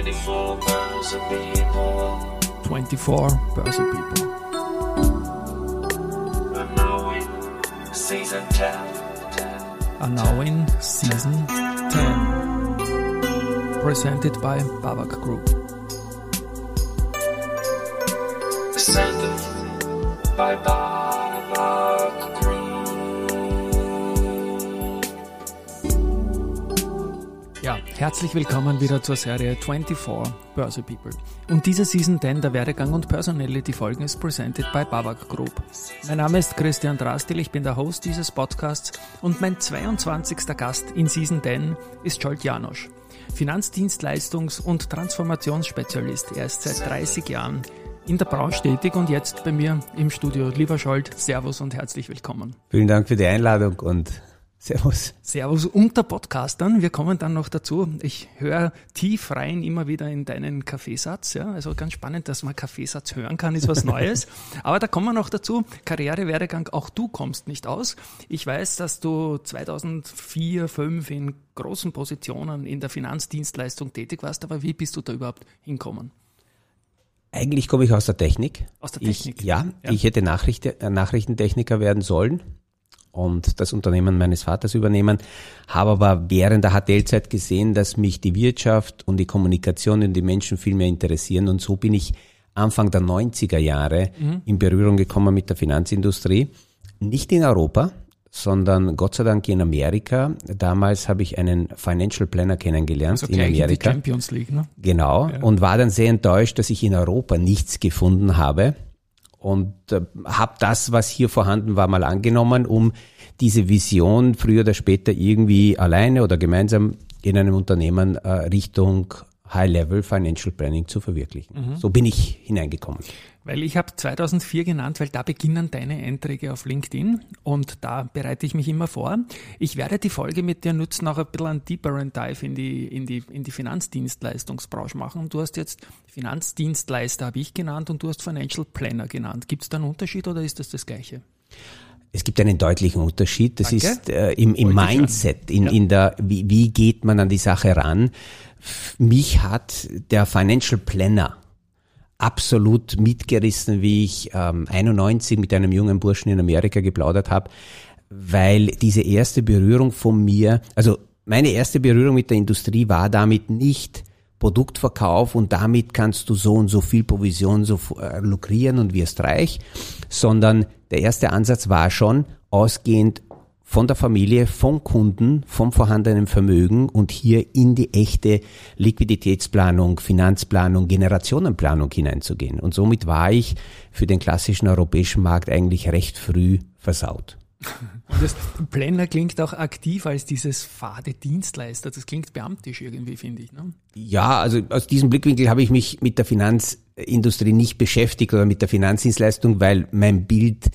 24 Börse People. 24 Börse People. And now in season 10. Are now in season 10. Presented by Babak Group. Presented by Babak herzlich willkommen wieder zur Serie 24 Börse People. Und diese Season 10 der Werdegang und Personality Folgen ist presented by Babak Group. Mein Name ist Christian Drastil, ich bin der Host dieses Podcasts und mein 22. Gast in Season 10 ist Scholt Janosch. Finanzdienstleistungs- und Transformationsspezialist. Er ist seit 30 Jahren in der Branche tätig und jetzt bei mir im Studio. Lieber Scholt, Servus und herzlich willkommen. Vielen Dank für die Einladung und Servus. Servus unter Podcastern. Wir kommen dann noch dazu. Ich höre tief rein immer wieder in deinen Kaffeesatz. Ja, also ganz spannend, dass man Kaffeesatz hören kann, ist was Neues. Aber da kommen wir noch dazu. Karrierewerdegang, auch du kommst nicht aus. Ich weiß, dass du 2004, 2005 in großen Positionen in der Finanzdienstleistung tätig warst. Aber wie bist du da überhaupt hinkommen? Eigentlich komme ich aus der Technik. Aus der Technik? Ich, ja, Ja. ich hätte Nachricht, äh, Nachrichtentechniker werden sollen und das Unternehmen meines Vaters übernehmen, habe aber während der HTL-Zeit gesehen, dass mich die Wirtschaft und die Kommunikation und die Menschen viel mehr interessieren und so bin ich Anfang der 90er Jahre Mhm. in Berührung gekommen mit der Finanzindustrie. Nicht in Europa, sondern Gott sei Dank in Amerika. Damals habe ich einen Financial Planner kennengelernt Also in gleich in die Amerika. Champions League, ne? Genau. Und war dann sehr enttäuscht, dass ich in Europa nichts gefunden habe. Und äh, habe das, was hier vorhanden war, mal angenommen, um diese Vision früher oder später irgendwie alleine oder gemeinsam in einem Unternehmen äh, Richtung High-Level Financial Planning zu verwirklichen. So bin ich hineingekommen. Weil ich habe 2004 genannt, weil da beginnen deine Einträge auf LinkedIn und da bereite ich mich immer vor. Ich werde die Folge mit dir nutzen, auch ein bisschen einen deeperen Dive in die, in die, in die Finanzdienstleistungsbranche machen. Du hast jetzt Finanzdienstleister, habe ich genannt, und du hast Financial Planner genannt. Gibt es da einen Unterschied oder ist das das Gleiche? Es gibt einen deutlichen Unterschied. Das Danke. ist äh, im, im Mindset, in, Ja. in der, wie, wie geht man an die Sache ran. Mich hat der Financial Planner absolut mitgerissen, wie ich ähm, 91 mit einem jungen Burschen in Amerika geplaudert habe, weil diese erste Berührung von mir, also meine erste Berührung mit der Industrie war damit nicht Produktverkauf und damit kannst du so und so viel Provision so äh, lukrieren und wirst reich, sondern der erste Ansatz war schon ausgehend von der Familie, vom Kunden, vom vorhandenen Vermögen und hier in die echte Liquiditätsplanung, Finanzplanung, Generationenplanung hineinzugehen. Und somit war ich für den klassischen europäischen Markt eigentlich recht früh versaut. Und das Planner klingt auch aktiv als dieses fade Dienstleister. Das klingt beamtisch irgendwie, finde ich. Ne? Ja, also aus diesem Blickwinkel habe ich mich mit der Finanzindustrie nicht beschäftigt oder mit der Finanzdienstleistung, weil mein Bild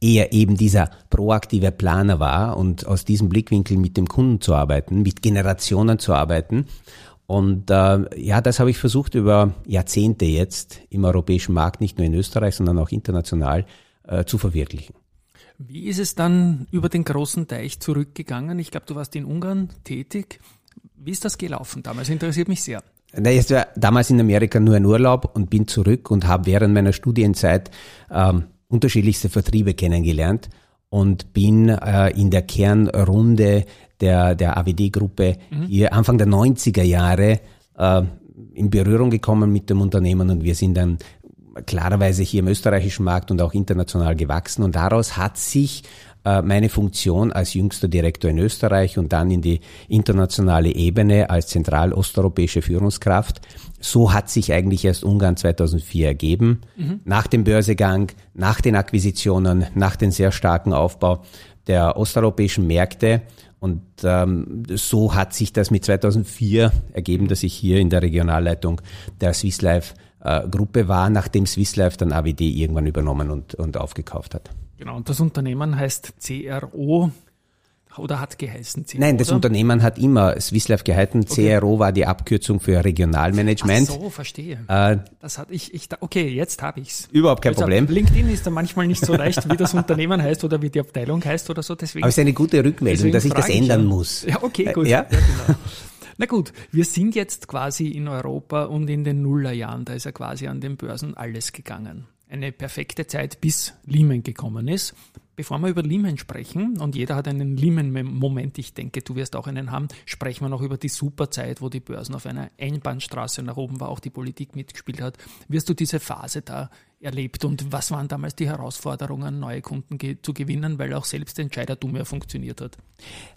eher eben dieser proaktive Planer war und aus diesem Blickwinkel mit dem Kunden zu arbeiten, mit Generationen zu arbeiten. Und äh, ja, das habe ich versucht über Jahrzehnte jetzt im europäischen Markt, nicht nur in Österreich, sondern auch international äh, zu verwirklichen. Wie ist es dann über den großen Teich zurückgegangen? Ich glaube, du warst in Ungarn tätig. Wie ist das gelaufen damals? Interessiert mich sehr. Na, Ich war damals in Amerika nur ein Urlaub und bin zurück und habe während meiner Studienzeit ähm, unterschiedlichste Vertriebe kennengelernt und bin äh, in der Kernrunde der, der AWD-Gruppe hier Anfang der 90er Jahre äh, in Berührung gekommen mit dem Unternehmen und wir sind dann klarerweise hier im österreichischen Markt und auch international gewachsen. Und daraus hat sich meine Funktion als jüngster Direktor in Österreich und dann in die internationale Ebene als zentralosteuropäische Führungskraft. So hat sich eigentlich erst Ungarn 2004 ergeben. Nach dem Börsegang, nach den Akquisitionen, nach dem sehr starken Aufbau der osteuropäischen Märkte. Und ähm, so hat sich das mit 2004 ergeben, dass ich hier in der Regionalleitung der Swiss Life äh, Gruppe war, nachdem Swiss Life dann AWD irgendwann übernommen und, und aufgekauft hat. Genau, und das Unternehmen heißt CRO oder hat geheißen CRO. Nein, das oder? Unternehmen hat immer Swiss Life gehalten. CRO war die Abkürzung für Regionalmanagement. Ach so, verstehe. Äh, Das hat ich, ich, okay, jetzt habe ich's. Überhaupt kein Also, Problem. LinkedIn ist da manchmal nicht so leicht, wie das Unternehmen heißt oder wie die Abteilung heißt oder so. Deswegen, aber es ist eine gute Rückmeldung, dass ich das ändern ja. muss. Ja, okay, Äh, gut. Ja? genau. Na gut, wir sind jetzt quasi in Europa und in den Nullerjahren, da ist ja quasi an den Börsen alles gegangen. Eine perfekte Zeit, bis Lehman gekommen ist. Bevor wir über Lehman sprechen, und jeder hat einen Lehman-Moment, ich denke, du wirst auch einen haben, sprechen wir noch über die Superzeit, wo die Börsen auf einer Einbahnstraße nach oben war, auch die Politik mitgespielt hat. Wirst du diese Phase da erlebt und was waren damals die Herausforderungen, neue Kunden ge zu gewinnen, weil auch selbst Entscheidertum ja funktioniert hat?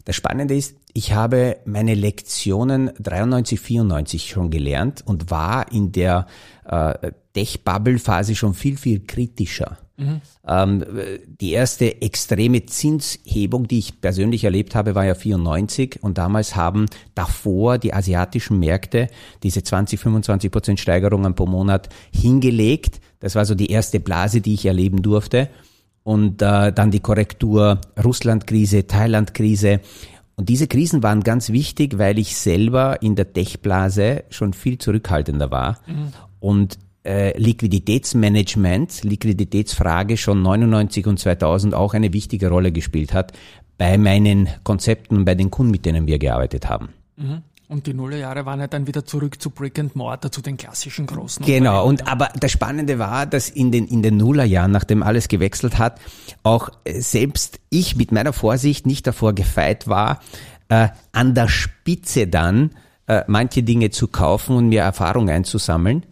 Das Spannende ist, ich habe meine Lektionen 93, 94 schon gelernt und war in der äh, Tech-Bubble-Phase schon viel, viel kritischer. Mhm. Ähm, die erste extreme Zinshebung, die ich persönlich erlebt habe, war ja 94 und damals haben davor die asiatischen Märkte diese 20, 25 Prozent Steigerungen pro Monat hingelegt. Das war so die erste Blase, die ich erleben durfte. Und äh, dann die Korrektur, Russland-Krise, Thailand-Krise. Und diese Krisen waren ganz wichtig, weil ich selber in der Tech-Blase schon viel zurückhaltender war. Mhm. Und äh, Liquiditätsmanagement, Liquiditätsfrage schon 99 und 2000 auch eine wichtige Rolle gespielt hat bei meinen Konzepten, bei den Kunden, mit denen wir gearbeitet haben. Mhm. Und die Nullerjahre waren ja dann wieder zurück zu Brick and Mortar, zu den klassischen großen. Genau. Und aber das Spannende war, dass in den in den Nullerjahren, nachdem alles gewechselt hat, auch äh, selbst ich mit meiner Vorsicht nicht davor gefeit war, äh, an der Spitze dann äh, manche Dinge zu kaufen und mir Erfahrung einzusammeln,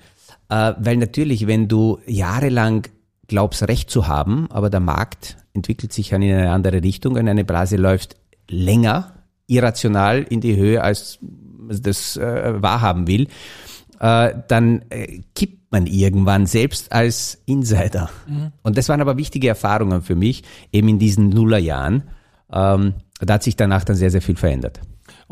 äh, weil natürlich, wenn du jahrelang glaubst, Recht zu haben, aber der Markt entwickelt sich dann in eine andere Richtung und eine Blase läuft länger, irrational in die Höhe, als das äh, wahrhaben will, äh, dann äh, kippt man irgendwann selbst als Insider. Mhm. Und das waren aber wichtige Erfahrungen für mich, eben in diesen Nullerjahren. Ähm, da hat sich danach dann sehr, sehr viel verändert.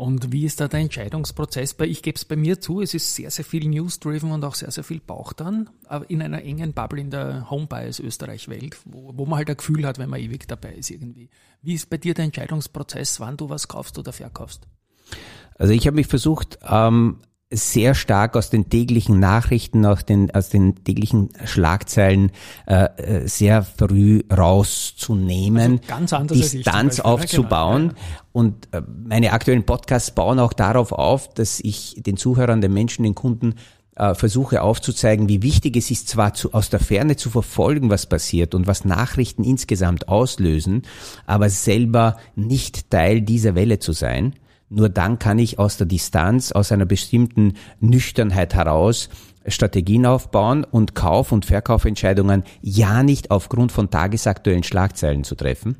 Und wie ist da der Entscheidungsprozess? Ich gebe es bei mir zu, es ist sehr, sehr viel News-driven und auch sehr, sehr viel Bauch dran, aber in einer engen Bubble in der Homebias Österreich-Welt, wo, wo man halt ein Gefühl hat, wenn man ewig dabei ist irgendwie. Wie ist bei dir der Entscheidungsprozess, wann du was kaufst oder verkaufst? Also ich habe mich versucht, ähm, sehr stark aus den täglichen Nachrichten, aus den, aus den täglichen Schlagzeilen äh, äh sehr früh rauszunehmen, also Distanz Beispiel, aufzubauen. Genau, ja. Und äh, meine aktuellen Podcasts bauen auch darauf auf, dass ich den Zuhörern, den Menschen, den Kunden äh, versuche aufzuzeigen, wie wichtig es ist, zwar zu, aus der Ferne zu verfolgen, was passiert und was Nachrichten insgesamt auslösen, aber selber nicht Teil dieser Welle zu sein nur dann kann ich aus der Distanz, aus einer bestimmten Nüchternheit heraus Strategien aufbauen und Kauf- und Verkaufentscheidungen ja nicht aufgrund von tagesaktuellen Schlagzeilen zu treffen,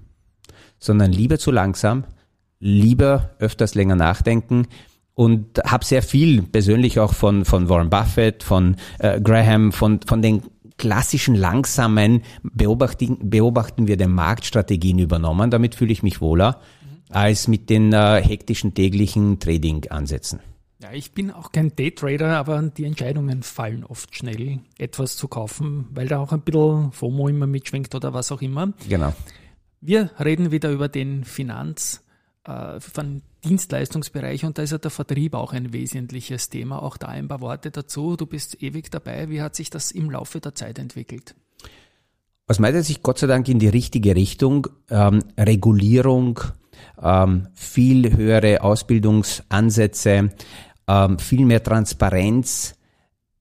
sondern lieber zu langsam, lieber öfters länger nachdenken und habe sehr viel persönlich auch von, von Warren Buffett, von äh, Graham, von, von den klassischen langsamen beobachten, beobachten wir den Marktstrategien übernommen. Damit fühle ich mich wohler als mit den äh, hektischen täglichen Trading-Ansätzen. Ja, ich bin auch kein Daytrader, aber die Entscheidungen fallen oft schnell, etwas zu kaufen, weil da auch ein bisschen FOMO immer mitschwingt oder was auch immer. Genau. Wir reden wieder über den Finanz, äh, von Dienstleistungsbereich und da ist ja der Vertrieb auch ein wesentliches Thema. Auch da ein paar Worte dazu. Du bist ewig dabei. Wie hat sich das im Laufe der Zeit entwickelt? Aus meiner Sicht Gott sei Dank in die richtige Richtung. Ähm, Regulierung, ähm, viel höhere Ausbildungsansätze, ähm, viel mehr Transparenz,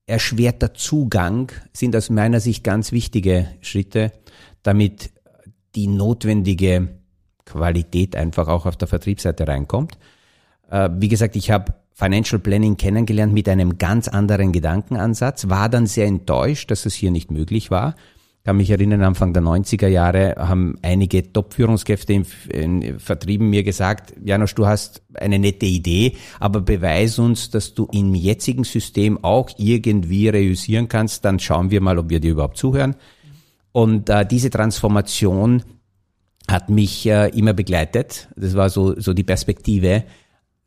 erschwerter Zugang sind aus meiner Sicht ganz wichtige Schritte, damit die notwendige Qualität einfach auch auf der Vertriebsseite reinkommt. Äh, wie gesagt, ich habe Financial Planning kennengelernt mit einem ganz anderen Gedankenansatz, war dann sehr enttäuscht, dass es hier nicht möglich war kann mich erinnern, Anfang der 90er Jahre haben einige Top-Führungskräfte im, im Vertrieben mir gesagt, Janusz, du hast eine nette Idee, aber beweis uns, dass du im jetzigen System auch irgendwie reüssieren kannst, dann schauen wir mal, ob wir dir überhaupt zuhören. Und äh, diese Transformation hat mich äh, immer begleitet. Das war so, so die Perspektive.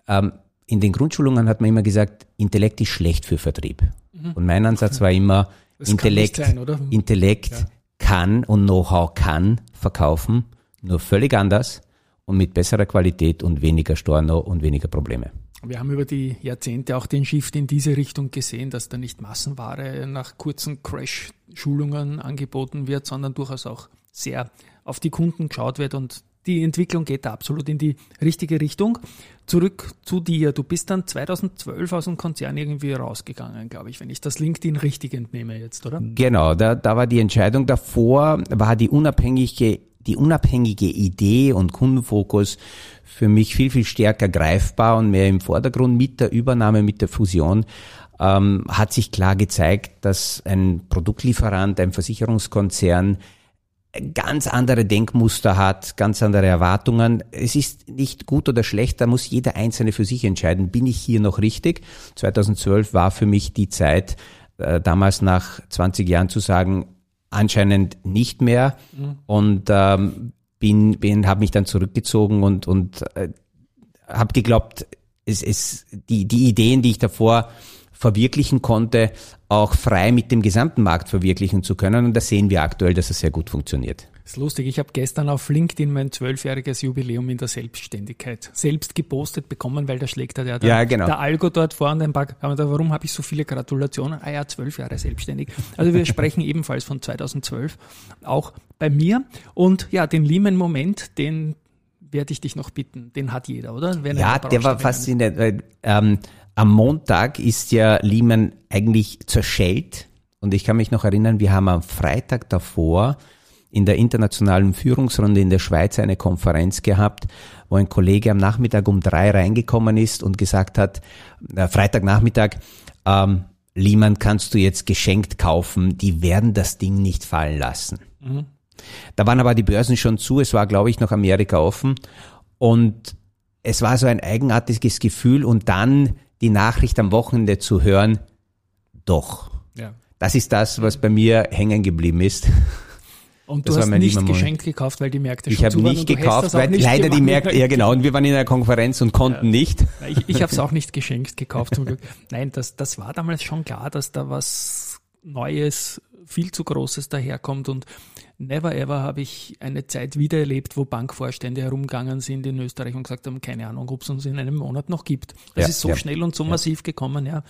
Ähm, in den Grundschulungen hat man immer gesagt, Intellekt ist schlecht für Vertrieb. Mhm. Und mein Ansatz war immer, das Intellekt, sein, Intellekt ja. kann und Know-how kann verkaufen, nur völlig anders und mit besserer Qualität und weniger Storno und weniger Probleme. Wir haben über die Jahrzehnte auch den Shift in diese Richtung gesehen, dass da nicht Massenware nach kurzen Crash-Schulungen angeboten wird, sondern durchaus auch sehr auf die Kunden geschaut wird und die Entwicklung geht da absolut in die richtige Richtung. Zurück zu dir. Du bist dann 2012 aus dem Konzern irgendwie rausgegangen, glaube ich, wenn ich das LinkedIn richtig entnehme jetzt, oder? Genau, da, da war die Entscheidung davor, war die unabhängige die unabhängige Idee und Kundenfokus für mich viel, viel stärker greifbar und mehr im Vordergrund mit der Übernahme, mit der Fusion ähm, hat sich klar gezeigt, dass ein Produktlieferant, ein Versicherungskonzern ganz andere Denkmuster hat, ganz andere Erwartungen. Es ist nicht gut oder schlecht, da muss jeder Einzelne für sich entscheiden, bin ich hier noch richtig? 2012 war für mich die Zeit, äh, damals nach 20 Jahren zu sagen, anscheinend nicht mehr mhm. und ähm, bin, bin habe mich dann zurückgezogen und und äh, habe geglaubt, es ist die die Ideen, die ich davor verwirklichen konnte, auch frei mit dem gesamten Markt verwirklichen zu können. Und da sehen wir aktuell, dass es sehr gut funktioniert. Das ist lustig. Ich habe gestern auf LinkedIn mein zwölfjähriges Jubiläum in der Selbstständigkeit selbst gepostet bekommen, weil da schlägt da der, ja, genau. der Algo dort vor und ein paar, warum habe ich so viele Gratulationen? Ah ja, zwölf Jahre selbstständig. Also wir sprechen ebenfalls von 2012, auch bei mir. Und ja, den Lehman-Moment, den werde ich dich noch bitten. Den hat jeder, oder? Wenn ja, der war faszinierend, weil ähm, am Montag ist ja Lehman eigentlich zerschellt. Und ich kann mich noch erinnern, wir haben am Freitag davor in der internationalen Führungsrunde in der Schweiz eine Konferenz gehabt, wo ein Kollege am Nachmittag um drei reingekommen ist und gesagt hat, äh, Freitagnachmittag, ähm, Lehman kannst du jetzt geschenkt kaufen, die werden das Ding nicht fallen lassen. Mhm. Da waren aber die Börsen schon zu, es war, glaube ich, noch Amerika offen und es war so ein eigenartiges Gefühl und dann die Nachricht am Wochenende zu hören, doch. Ja. Das ist das, was bei mir hängen geblieben ist. Und du das hast nicht geschenkt gekauft, weil die Märkte ich schon Ich habe nicht gekauft, weil nicht leider die Märkte, ja genau, und wir waren in einer Konferenz und konnten ja. nicht. Ich, ich habe es auch nicht geschenkt gekauft zum Glück. Nein, das, das war damals schon klar, dass da was Neues, viel zu Großes daherkommt und never ever habe ich eine Zeit wiedererlebt, wo Bankvorstände herumgegangen sind in Österreich und gesagt haben, keine Ahnung, ob es uns in einem Monat noch gibt. Das ja, ist so ja, schnell und so massiv gekommen, ja.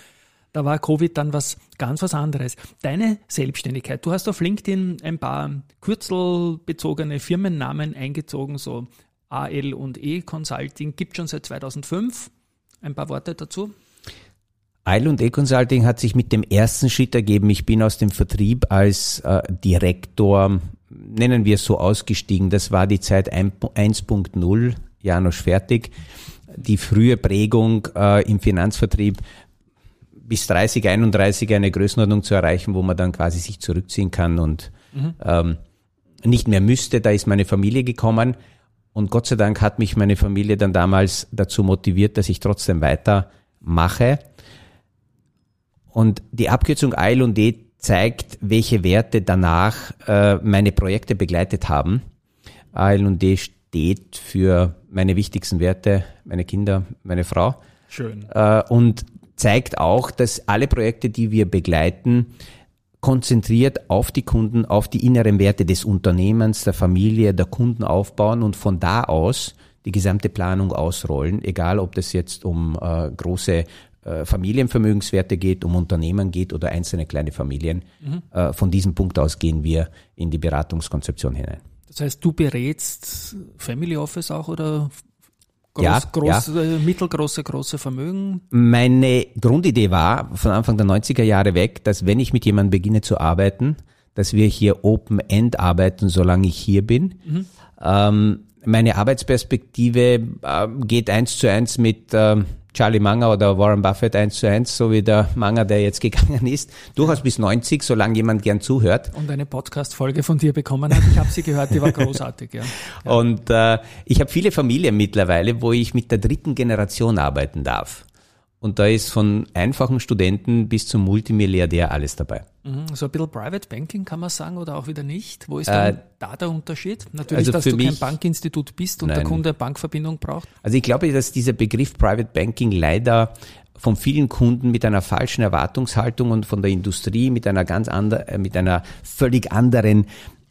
Da war Covid dann was ganz was anderes. Deine Selbstständigkeit, du hast auf LinkedIn ein paar kürzelbezogene Firmennamen eingezogen, so AL und E Consulting, gibt schon seit 2005. Ein paar Worte dazu. Eil und E-Consulting hat sich mit dem ersten Schritt ergeben. Ich bin aus dem Vertrieb als äh, Direktor, nennen wir es so, ausgestiegen. Das war die Zeit 1.0, Janusz fertig. Die frühe Prägung äh, im Finanzvertrieb bis 30, 31 eine Größenordnung zu erreichen, wo man dann quasi sich zurückziehen kann und mhm. ähm, nicht mehr müsste. Da ist meine Familie gekommen und Gott sei Dank hat mich meine Familie dann damals dazu motiviert, dass ich trotzdem weitermache. Und die Abkürzung AL und D zeigt, welche Werte danach äh, meine Projekte begleitet haben. AL und D steht für meine wichtigsten Werte, meine Kinder, meine Frau. Schön. Äh, und zeigt auch, dass alle Projekte, die wir begleiten, konzentriert auf die Kunden, auf die inneren Werte des Unternehmens, der Familie, der Kunden aufbauen und von da aus die gesamte Planung ausrollen, egal ob das jetzt um äh, große äh, Familienvermögenswerte geht, um Unternehmen geht oder einzelne kleine Familien. Mhm. Äh, von diesem Punkt aus gehen wir in die Beratungskonzeption hinein. Das heißt, du berätst Family Office auch oder Groß, ja, groß, ja. mittelgroße, große Vermögen? Meine Grundidee war von Anfang der 90er Jahre weg, dass wenn ich mit jemandem beginne zu arbeiten, dass wir hier Open-End arbeiten, solange ich hier bin. Mhm. Ähm, meine Arbeitsperspektive äh, geht eins zu eins mit ähm, Charlie Munger oder Warren Buffett eins zu eins, so wie der Munger, der jetzt gegangen ist, durchaus bis 90, solange jemand gern zuhört. Und eine Podcast-Folge von dir bekommen hat. Ich habe sie gehört, die war großartig. Ja. ja. Und äh, ich habe viele Familien mittlerweile, wo ich mit der dritten Generation arbeiten darf. Und da ist von einfachen Studenten bis zum Multimilliardär alles dabei. Mhm, so ein bisschen Private Banking kann man sagen oder auch wieder nicht. Wo ist äh, da der Unterschied? Natürlich, also dass du mich, kein Bankinstitut bist und nein. der Kunde eine Bankverbindung braucht. Also ich glaube, dass dieser Begriff Private Banking leider von vielen Kunden mit einer falschen Erwartungshaltung und von der Industrie mit einer ganz anderen, äh, mit einer völlig anderen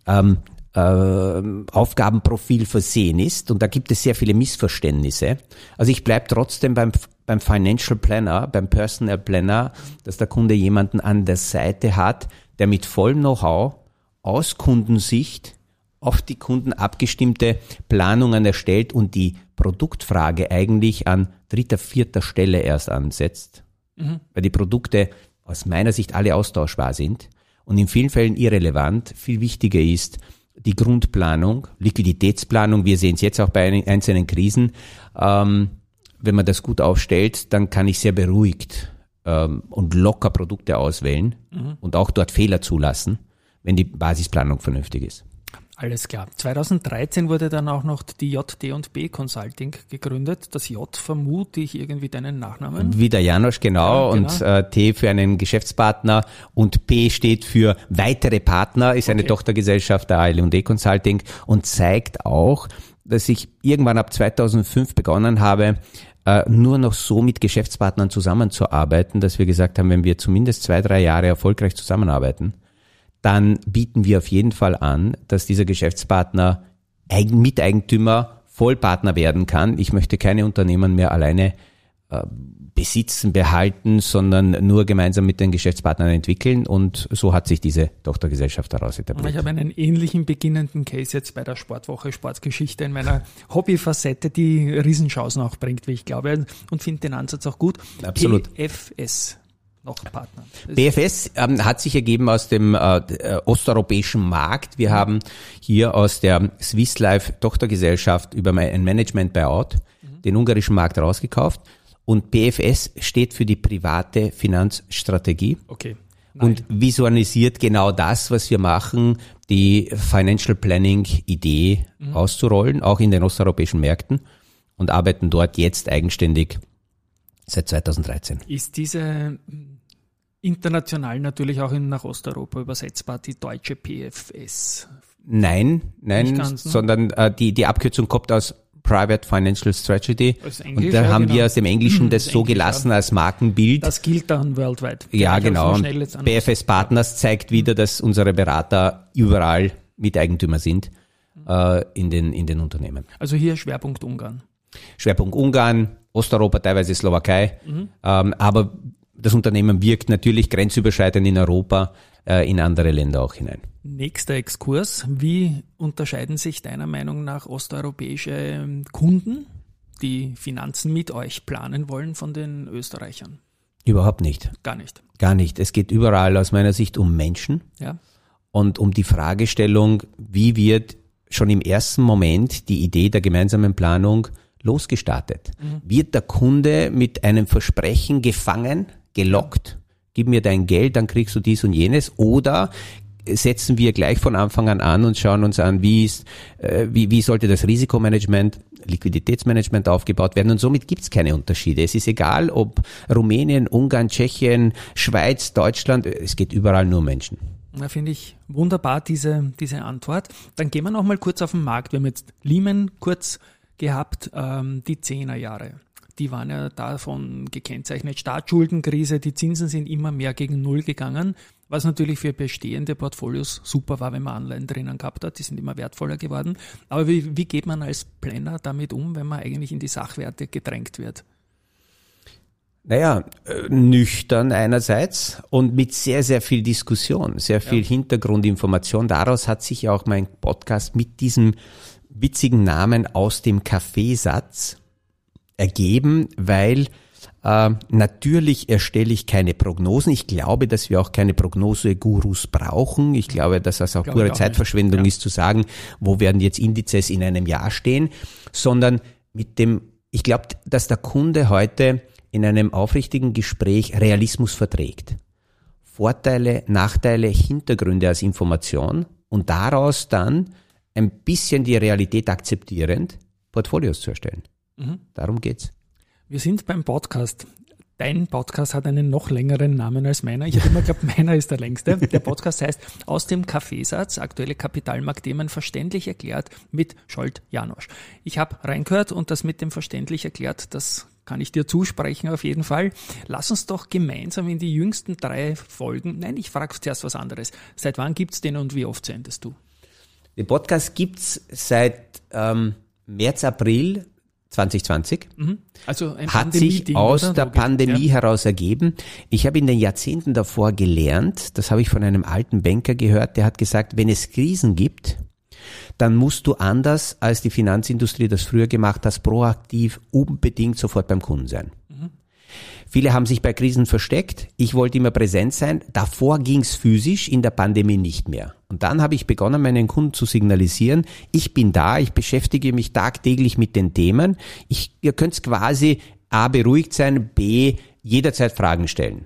ähm, äh, Aufgabenprofil versehen ist. Und da gibt es sehr viele Missverständnisse. Also ich bleibe trotzdem beim, beim Financial Planner, beim Personal Planner, dass der Kunde jemanden an der Seite hat, der mit vollem Know-how aus Kundensicht auf die Kunden abgestimmte Planungen erstellt und die Produktfrage eigentlich an dritter, vierter Stelle erst ansetzt, mhm. weil die Produkte aus meiner Sicht alle austauschbar sind und in vielen Fällen irrelevant. Viel wichtiger ist die Grundplanung, Liquiditätsplanung. Wir sehen es jetzt auch bei einzelnen Krisen. Ähm, wenn man das gut aufstellt, dann kann ich sehr beruhigt ähm, und locker Produkte auswählen mhm. und auch dort Fehler zulassen, wenn die Basisplanung vernünftig ist. Alles klar. 2013 wurde dann auch noch die JD&B Consulting gegründet. Das J vermute ich irgendwie deinen Nachnamen. Wie der Janosch, genau. Ja, genau. Und äh, T für einen Geschäftspartner und P steht für weitere Partner, ist eine Tochtergesellschaft der AL&D Consulting und zeigt auch, dass ich irgendwann ab 2005 begonnen habe, äh, nur noch so mit Geschäftspartnern zusammenzuarbeiten, dass wir gesagt haben, wenn wir zumindest zwei, drei Jahre erfolgreich zusammenarbeiten, dann bieten wir auf jeden Fall an, dass dieser Geschäftspartner Miteigentümer, Vollpartner werden kann. Ich möchte keine Unternehmen mehr alleine äh, besitzen, behalten, sondern nur gemeinsam mit den Geschäftspartnern entwickeln. Und so hat sich diese Tochtergesellschaft daraus etabliert. Ich habe einen ähnlichen beginnenden Case jetzt bei der Sportwoche Sportgeschichte in meiner Hobbyfacette, die Riesenchancen auch bringt, wie ich glaube, und finde den Ansatz auch gut. Absolut. PFS noch Partner. BFS ähm, hat sich ergeben aus dem äh, osteuropäischen Markt. Wir haben hier aus der Swiss Life Tochtergesellschaft über ein Management Buyout mhm. den ungarischen Markt rausgekauft. Und BFS steht für die private Finanzstrategie. Okay. Nein. Und visualisiert genau das, was wir machen, die Financial Planning Idee mhm. auszurollen, auch in den osteuropäischen Märkten und arbeiten dort jetzt eigenständig seit 2013. Ist diese international natürlich auch in, nach Osteuropa übersetzbar, die deutsche PFS? Nein, nein, ganz, ne? sondern äh, die, die Abkürzung kommt aus Private Financial Strategy. Englisch, und da haben genau. wir aus dem Englischen das, das so Englisch, gelassen ja. als Markenbild. Das gilt dann weltweit. Ja, genau. BFS Partners zeigt wieder, dass unsere Berater überall Miteigentümer sind äh, in, den, in den Unternehmen. Also hier Schwerpunkt Ungarn. Schwerpunkt Ungarn, Osteuropa, teilweise Slowakei. Mhm. Ähm, aber das Unternehmen wirkt natürlich grenzüberschreitend in Europa, äh, in andere Länder auch hinein. Nächster Exkurs. Wie unterscheiden sich deiner Meinung nach osteuropäische ähm, Kunden, die Finanzen mit euch planen wollen, von den Österreichern? Überhaupt nicht. Gar nicht. Gar nicht. Es geht überall aus meiner Sicht um Menschen ja. und um die Fragestellung, wie wird schon im ersten Moment die Idee der gemeinsamen Planung losgestartet. Mhm. Wird der Kunde mit einem Versprechen gefangen, gelockt, gib mir dein Geld, dann kriegst du dies und jenes, oder setzen wir gleich von Anfang an an und schauen uns an, wie, ist, äh, wie, wie sollte das Risikomanagement, Liquiditätsmanagement aufgebaut werden. Und somit gibt es keine Unterschiede. Es ist egal, ob Rumänien, Ungarn, Tschechien, Schweiz, Deutschland, es geht überall nur Menschen. Da finde ich wunderbar diese, diese Antwort. Dann gehen wir noch mal kurz auf den Markt. Wir haben jetzt Lehman kurz gehabt, ähm, die Zehnerjahre. Die waren ja davon gekennzeichnet. Staatsschuldenkrise, die Zinsen sind immer mehr gegen Null gegangen, was natürlich für bestehende Portfolios super war, wenn man Anleihen drinnen gehabt hat. Die sind immer wertvoller geworden. Aber wie, wie geht man als Planner damit um, wenn man eigentlich in die Sachwerte gedrängt wird? Naja, äh, nüchtern einerseits und mit sehr, sehr viel Diskussion, sehr viel ja. Hintergrundinformation. Daraus hat sich auch mein Podcast mit diesem witzigen Namen aus dem Kaffeesatz ergeben, weil äh, natürlich erstelle ich keine Prognosen. Ich glaube, dass wir auch keine Prognose-Gurus brauchen. Ich glaube, dass das auch glaube pure auch Zeitverschwendung ja. ist zu sagen, wo werden jetzt Indizes in einem Jahr stehen, sondern mit dem, ich glaube, dass der Kunde heute in einem aufrichtigen Gespräch Realismus verträgt. Vorteile, Nachteile, Hintergründe als Information und daraus dann ein bisschen die Realität akzeptierend Portfolios zu erstellen. Mhm. Darum geht's. Wir sind beim Podcast. Dein Podcast hat einen noch längeren Namen als meiner. Ich habe immer geglaubt, meiner ist der längste. Der Podcast heißt Aus dem Kaffeesatz, aktuelle Kapitalmarktthemen verständlich erklärt mit Scholt Janosch. Ich habe reingehört und das mit dem verständlich erklärt, das kann ich dir zusprechen auf jeden Fall. Lass uns doch gemeinsam in die jüngsten drei Folgen, nein, ich frage zuerst was anderes. Seit wann gibt's den und wie oft sendest du? Den Podcast gibt's seit ähm, März, April 2020. Mhm. Also ein hat sich aus oder? der Pandemie ja. heraus ergeben. Ich habe in den Jahrzehnten davor gelernt, das habe ich von einem alten Banker gehört, der hat gesagt, wenn es Krisen gibt, dann musst du anders, als die Finanzindustrie das früher gemacht hat, proaktiv unbedingt sofort beim Kunden sein. Viele haben sich bei Krisen versteckt. Ich wollte immer präsent sein. Davor ging's physisch, in der Pandemie nicht mehr. Und dann habe ich begonnen, meinen Kunden zu signalisieren, ich bin da, ich beschäftige mich tagtäglich mit den Themen. Ich, ihr könnt quasi A beruhigt sein, B jederzeit Fragen stellen.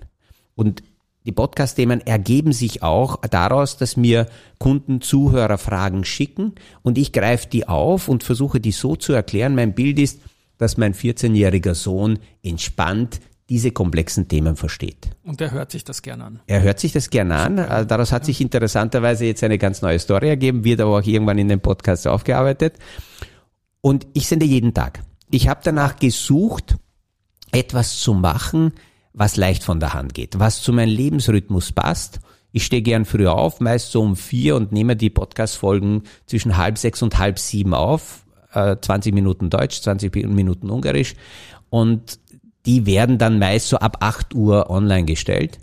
Und die Podcast-Themen ergeben sich auch daraus, dass mir Kunden, Zuhörer Fragen schicken und ich greife die auf und versuche die so zu erklären. Mein Bild ist, dass mein 14-jähriger Sohn entspannt diese komplexen Themen versteht. Und er hört sich das gerne an. Er hört sich das gerne an. Also daraus hat sich interessanterweise jetzt eine ganz neue Story ergeben, wird aber auch irgendwann in dem Podcast aufgearbeitet. Und ich sende jeden Tag. Ich habe danach gesucht, etwas zu machen, was leicht von der Hand geht, was zu meinem Lebensrhythmus passt. Ich stehe gern früher auf, meist so um vier und nehme die Podcast-Folgen zwischen halb sechs und halb sieben auf. 20 äh, Minuten Deutsch, 20 Minuten Ungarisch. Und die werden dann meist so ab 8 Uhr online gestellt.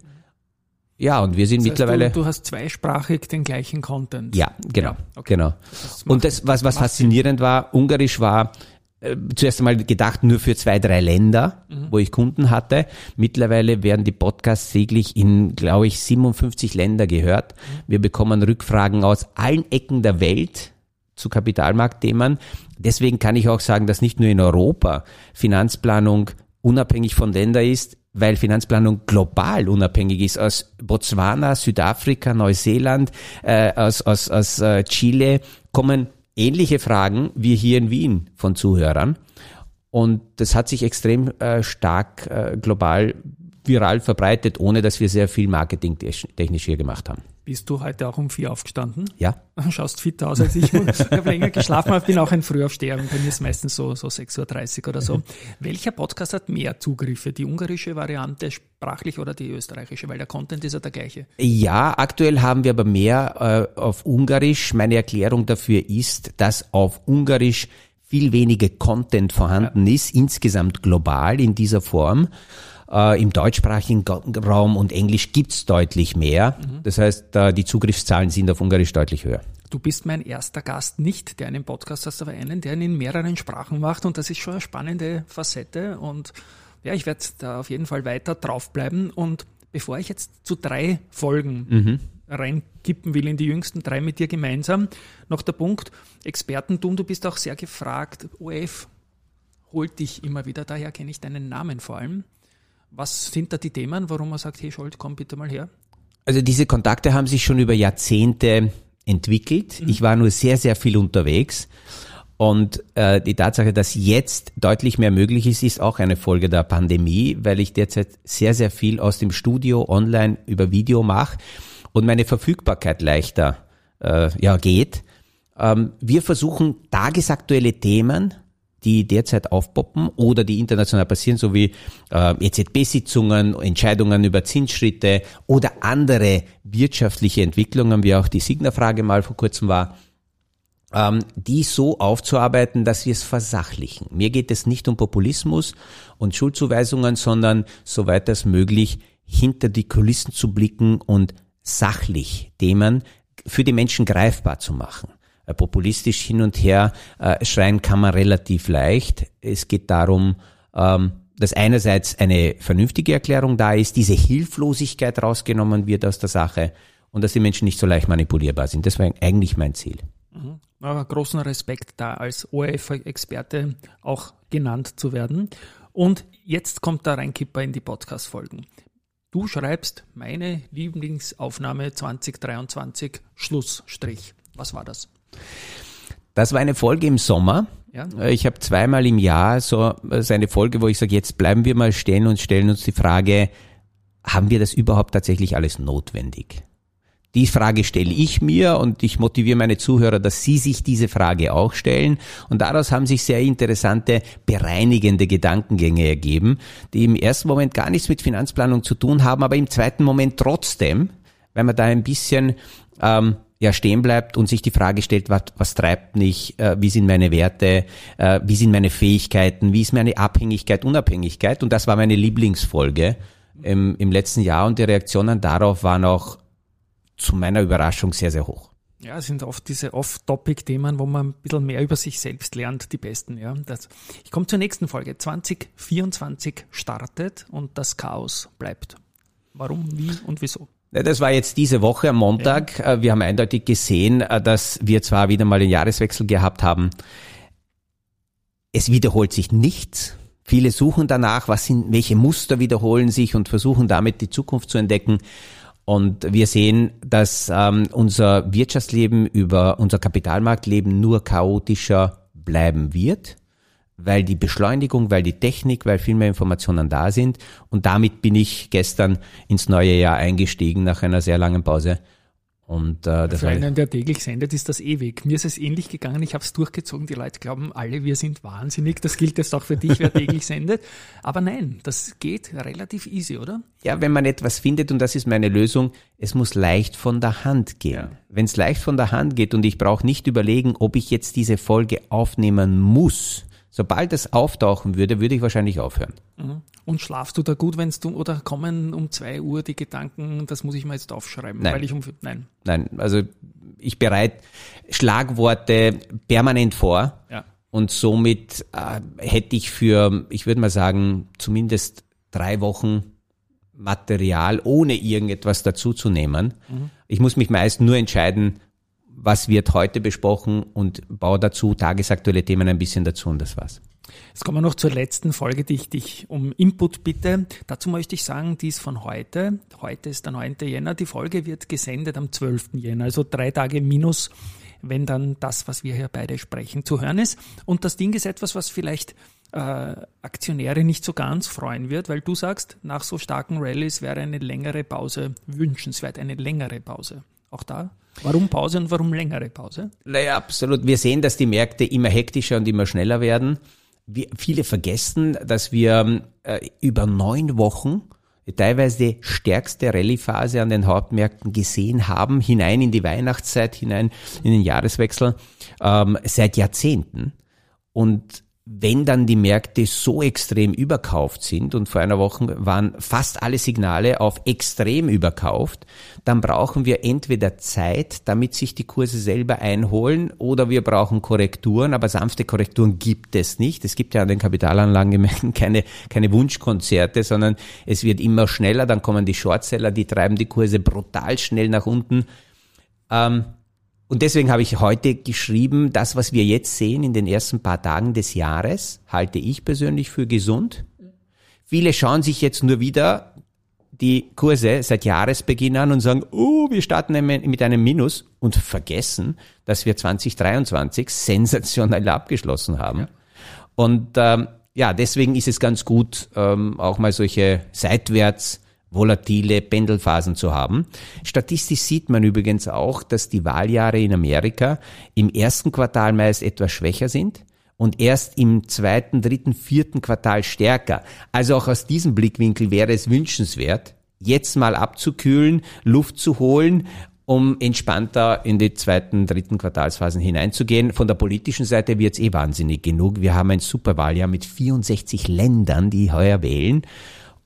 Ja, und wir sind Das heißt, mittlerweile. Du, du hast zweisprachig den gleichen Content. Ja, genau, Ja, okay. genau. Das Und das, was, was faszinierend war, Ungarisch war äh, zuerst einmal gedacht nur für zwei, drei Länder, Mhm. wo ich Kunden hatte. Mittlerweile werden die Podcasts täglich in, glaube ich, 57 Länder gehört. Mhm. Wir bekommen Rückfragen aus allen Ecken der Welt zu Kapitalmarktthemen. Deswegen kann ich auch sagen, dass nicht nur in Europa Finanzplanung unabhängig von Ländern ist, weil Finanzplanung global unabhängig ist. Aus Botswana, Südafrika, Neuseeland, äh, aus, aus, aus äh, Chile kommen ähnliche Fragen wie hier in Wien von Zuhörern. Und das hat sich extrem äh, stark äh, global viral verbreitet, ohne dass wir sehr viel Marketing technisch hier gemacht haben. Bist du heute auch um vier aufgestanden? Ja, Schaust fitter aus als ich. Ich habe länger geschlafen, aber bin auch ein Frühaufsteher. Bei mir ist meistens so, so 6.30 Uhr oder so. Welcher Podcast hat mehr Zugriffe? Die ungarische Variante sprachlich oder die österreichische? Weil der Content ist ja der gleiche. Ja, aktuell haben wir aber mehr äh, auf Ungarisch. Meine Erklärung dafür ist, dass auf Ungarisch viel weniger Content vorhanden ist, insgesamt global in dieser Form. Äh, Im deutschsprachigen Raum und Englisch gibt's deutlich mehr. Das heißt, äh, die Zugriffszahlen sind auf Ungarisch deutlich höher. Du bist mein erster Gast nicht, der einen Podcast hast, aber einen, der ihn in mehreren Sprachen macht. Und das ist schon eine spannende Facette. Und ja, ich werde da auf jeden Fall weiter draufbleiben. Und bevor ich jetzt zu drei Folgen reinkippen will, in die jüngsten drei mit dir gemeinsam, noch der Punkt, Expertentum, du bist auch sehr gefragt. OF holt dich immer wieder, daher kenne ich deinen Namen vor allem. Was sind da die Themen, warum man sagt, hey Scholt, komm bitte mal her? Also diese Kontakte haben sich schon über Jahrzehnte entwickelt. Ich war nur sehr, sehr viel unterwegs. Und äh, die Tatsache, dass jetzt deutlich mehr möglich ist, ist auch eine Folge der Pandemie, weil ich derzeit sehr, sehr viel aus dem Studio online über Video mache und meine Verfügbarkeit leichter äh, ja, geht. Ähm, wir versuchen tagesaktuelle Themen, die derzeit aufpoppen oder die international passieren, so wie äh, EZB-Sitzungen, Entscheidungen über Zinsschritte oder andere wirtschaftliche Entwicklungen, wie auch die Signa-Frage mal vor kurzem war, ähm, die so aufzuarbeiten, dass wir es versachlichen. Mir geht es nicht um Populismus und Schuldzuweisungen, sondern soweit als möglich hinter die Kulissen zu blicken und sachlich Themen für die Menschen greifbar zu machen. Äh, Populistisch hin und her äh, schreien kann man relativ leicht. Es geht darum, ähm, dass einerseits eine vernünftige Erklärung da ist, diese Hilflosigkeit rausgenommen wird aus der Sache und dass die Menschen nicht so leicht manipulierbar sind. Das war eigentlich mein Ziel. Aber großen Respekt da als ORF-Experte auch genannt zu werden. Und jetzt kommt der Reinkipper in die Podcast-Folgen. Du schreibst meine Lieblingsaufnahme 2023 Schlussstrich. Was war das? Das war eine Folge im Sommer. Ja. Äh, Ich habe zweimal im Jahr so, so eine Folge, wo ich sage, jetzt bleiben wir mal stehen und stellen uns die Frage, haben wir das überhaupt tatsächlich alles notwendig? Die Frage stelle ich mir und ich motiviere meine Zuhörer, dass sie sich diese Frage auch stellen. Und daraus haben sich sehr interessante, bereinigende Gedankengänge ergeben, die im ersten Moment gar nichts mit Finanzplanung zu tun haben, aber im zweiten Moment trotzdem, weil man da ein bisschen ähm, ja stehen bleibt und sich die Frage stellt, was, was treibt mich, äh, wie sind meine Werte, äh, wie sind meine Fähigkeiten, wie ist meine Abhängigkeit, Unabhängigkeit. Und das war meine Lieblingsfolge im, im letzten Jahr und die Reaktionen darauf waren auch zu meiner Überraschung sehr, sehr hoch. Ja, es sind oft diese Off-Topic-Themen, wo man ein bisschen mehr über sich selbst lernt, die besten. Ja. Das, ich komme zur nächsten Folge. 2024 startet und das Chaos bleibt. Warum, wie und wieso? Das war jetzt diese Woche am Montag. Ja. Äh, wir haben eindeutig gesehen, äh, dass wir zwar wieder mal den Jahreswechsel gehabt haben. Es wiederholt sich nichts. Viele suchen danach, was sind, welche Muster wiederholen sich und versuchen damit die Zukunft zu entdecken. Und wir sehen, dass ähm, unser Wirtschaftsleben über unser Kapitalmarktleben nur chaotischer bleiben wird, weil die Beschleunigung, weil die Technik, weil viel mehr Informationen da sind. Und damit bin ich gestern ins neue Jahr eingestiegen nach einer sehr langen Pause und, äh, das Für einen, der täglich sendet, ist das ewig. Mir ist es ähnlich gegangen. Ich habe es durchgezogen. Die Leute glauben alle, wir sind wahnsinnig. Das gilt jetzt auch für dich, wer täglich sendet. Aber nein, das geht relativ easy, oder? Ja, wenn man etwas findet, und das ist meine Lösung, es muss leicht von der Hand gehen. Ja. Wenn es leicht von der Hand geht und ich brauche nicht überlegen, ob ich jetzt diese Folge aufnehmen muss, Sobald es auftauchen würde, würde ich wahrscheinlich aufhören. Mhm. Und schlafst du da gut, wenn du oder kommen um zwei Uhr die Gedanken, das muss ich mal jetzt aufschreiben, nein. weil ich um nein. Nein, also ich bereite Schlagworte permanent vor ja. und somit äh, hätte ich für, ich würde mal sagen, zumindest drei Wochen Material, ohne irgendetwas dazuzunehmen. Mhm. Ich muss mich meist nur entscheiden, was wird heute besprochen und baue dazu tagesaktuelle Themen ein bisschen dazu und das war's. Jetzt kommen wir noch zur letzten Folge, die ich dich um Input bitte. Dazu möchte ich sagen, die ist von heute. Heute ist der 9. Jänner. Die Folge wird gesendet am 12. Jänner, also drei Tage minus, wenn dann das, was wir hier beide sprechen, zu hören ist. Und das Ding ist etwas, was vielleicht äh, Aktionäre nicht so ganz freuen wird, weil du sagst, nach so starken Rallyes wäre eine längere Pause wünschenswert, eine längere Pause. Auch da Warum Pause und warum längere Pause? Naja, absolut. Wir sehen, dass die Märkte immer hektischer und immer schneller werden. Wir, viele vergessen, dass wir äh, über neun Wochen teilweise die stärkste Rallye-Phase an den Hauptmärkten gesehen haben, hinein in die Weihnachtszeit, hinein in den Jahreswechsel, ähm, seit Jahrzehnten. Und wenn dann die Märkte so extrem überkauft sind und vor einer Woche waren fast alle Signale auf extrem überkauft, dann brauchen wir entweder Zeit, damit sich die Kurse selber einholen oder wir brauchen Korrekturen, aber sanfte Korrekturen gibt es nicht. Es gibt ja an den Kapitalanlagen keine, keine Wunschkonzerte, sondern es wird immer schneller, dann kommen die Shortseller, die treiben die Kurse brutal schnell nach unten. Ähm, und deswegen habe ich heute geschrieben, das, was wir jetzt sehen in den ersten paar Tagen des Jahres, halte ich persönlich für gesund. Viele schauen sich jetzt nur wieder die Kurse seit Jahresbeginn an und sagen, oh, wir starten mit einem Minus und vergessen, dass wir 2023 sensationell abgeschlossen haben. Ja. Und ähm, ja, deswegen ist es ganz gut, ähm, auch mal solche seitwärts volatile Pendelphasen zu haben. Statistisch sieht man übrigens auch, dass die Wahljahre in Amerika im ersten Quartal meist etwas schwächer sind und erst im zweiten, dritten, vierten Quartal stärker. Also auch aus diesem Blickwinkel wäre es wünschenswert, jetzt mal abzukühlen, Luft zu holen um entspannter in die zweiten, dritten Quartalsphasen hineinzugehen. Von der politischen Seite wird's eh wahnsinnig genug. Wir haben ein Superwahljahr mit 64 Ländern, die heuer wählen.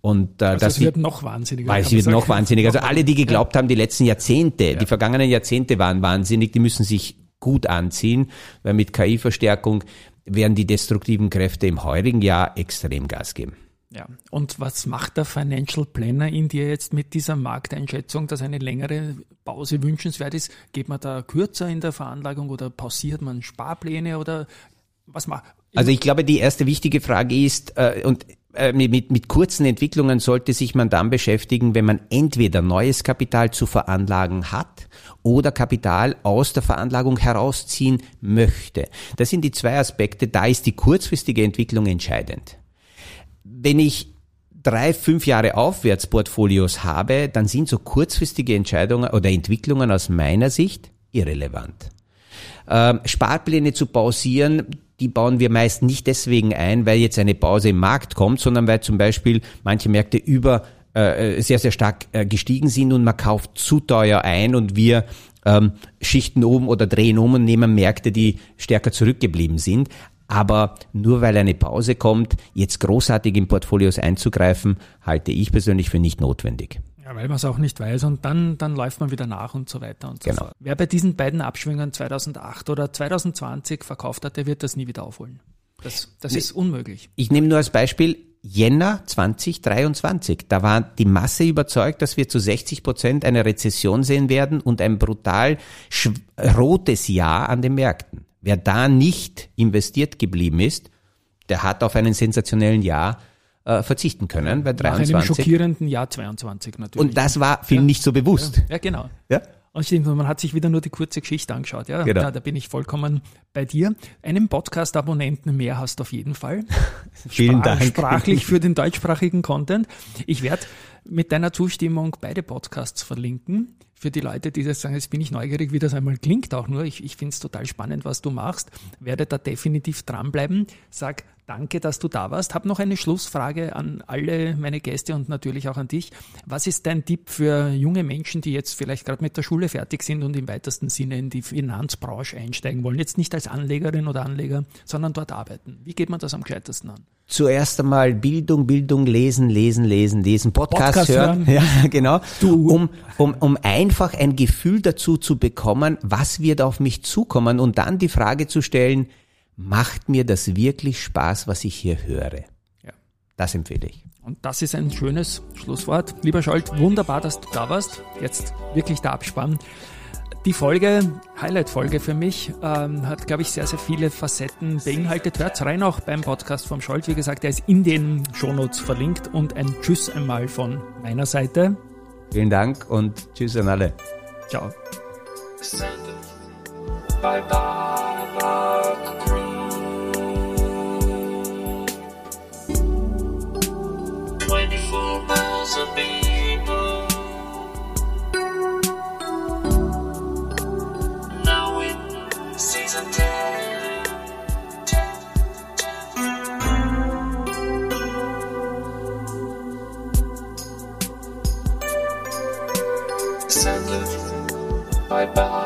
Und, äh, also das wird noch wahnsinniger. Weil es wird noch wahnsinniger. Also alle, die geglaubt ja. haben, die letzten Jahrzehnte, ja. die vergangenen Jahrzehnte waren wahnsinnig, die müssen sich gut anziehen, weil mit KI-Verstärkung werden die destruktiven Kräfte im heurigen Jahr extrem Gas geben. Ja, und was macht der Financial Planner in dir jetzt mit dieser Markteinschätzung, dass eine längere Pause wünschenswert ist? Geht man da kürzer in der Veranlagung oder pausiert man Sparpläne oder was macht? Also ich glaube, die erste wichtige Frage ist, äh, und äh, mit, mit kurzen Entwicklungen sollte sich man dann beschäftigen, wenn man entweder neues Kapital zu veranlagen hat oder Kapital aus der Veranlagung herausziehen möchte. Das sind die zwei Aspekte. Da ist die kurzfristige Entwicklung entscheidend. Wenn ich drei, fünf Jahre Aufwärtsportfolios habe, dann sind so kurzfristige Entscheidungen oder Entwicklungen aus meiner Sicht irrelevant. Ähm, Sparpläne zu pausieren, die bauen wir meist nicht deswegen ein, weil jetzt eine Pause im Markt kommt, sondern weil zum Beispiel manche Märkte über äh, sehr, sehr stark äh, gestiegen sind und man kauft zu teuer ein und wir ähm, schichten um oder drehen um und nehmen Märkte, die stärker zurückgeblieben sind. Aber nur weil eine Pause kommt, jetzt großartig in Portfolios einzugreifen, halte ich persönlich für nicht notwendig. Ja, weil man es auch nicht weiß und dann, dann läuft man wieder nach und so weiter und so Genau. fort. Wer bei diesen beiden Abschwüngen 2008 oder 2020 verkauft hat, der wird das nie wieder aufholen. Das, das ist unmöglich. Ich nehme nur als Beispiel Jänner 2023. Da war die Masse überzeugt, dass wir zu 60 Prozent eine Rezession sehen werden und ein brutal rotes Jahr an den Märkten. Wer da nicht investiert geblieben ist, der hat auf einen sensationellen Jahr äh, verzichten können bei Nach einem 23. schockierenden Jahr 22 natürlich. Und das war vielen nicht so bewusst. ja, genau. Ja? Und stimmt, man hat sich wieder nur die kurze Geschichte angeschaut. Ja, Genau. da, da bin ich vollkommen bei dir. Einen Podcast-Abonnenten mehr hast du auf jeden Fall. Vielen Sprach- Dank. Sprachlich für den deutschsprachigen Content. Ich werde mit deiner Zustimmung beide Podcasts verlinken. Für die Leute, die das sagen, jetzt bin ich neugierig, wie das einmal klingt auch nur. Ich, ich finde es total spannend, was du machst. Werde da definitiv dranbleiben. Sag danke, dass du da warst. Hab noch eine Schlussfrage an alle meine Gäste und natürlich auch an dich. Was ist dein Tipp für junge Menschen, die jetzt vielleicht gerade mit der Schule fertig sind und im weitesten Sinne in die Finanzbranche einsteigen wollen? Jetzt nicht als Anlegerin oder Anleger, sondern dort arbeiten. Wie geht man das am gescheitesten an? Zuerst einmal Bildung, Bildung, lesen, lesen, lesen, lesen, Podcast, Podcast hören. hören. Ja, genau. Um, um, um einfach ein Gefühl dazu zu bekommen, was wird auf mich zukommen und dann die Frage zu stellen, macht mir das wirklich Spaß, was ich hier höre? Ja. Das empfehle ich. Und das ist ein schönes Schlusswort. Lieber Scholt, wunderbar, dass du da warst. Jetzt wirklich der Abspann. Die Folge, Highlight-Folge für mich, ähm, hat, glaube ich, sehr, sehr viele Facetten beinhaltet. Hört rein auch beim Podcast vom Scholt. Wie gesagt, der ist in den Shownotes verlinkt. Und ein Tschüss einmal von meiner Seite. Vielen Dank und tschüss an alle. Ciao. Send by 10. Send by Babak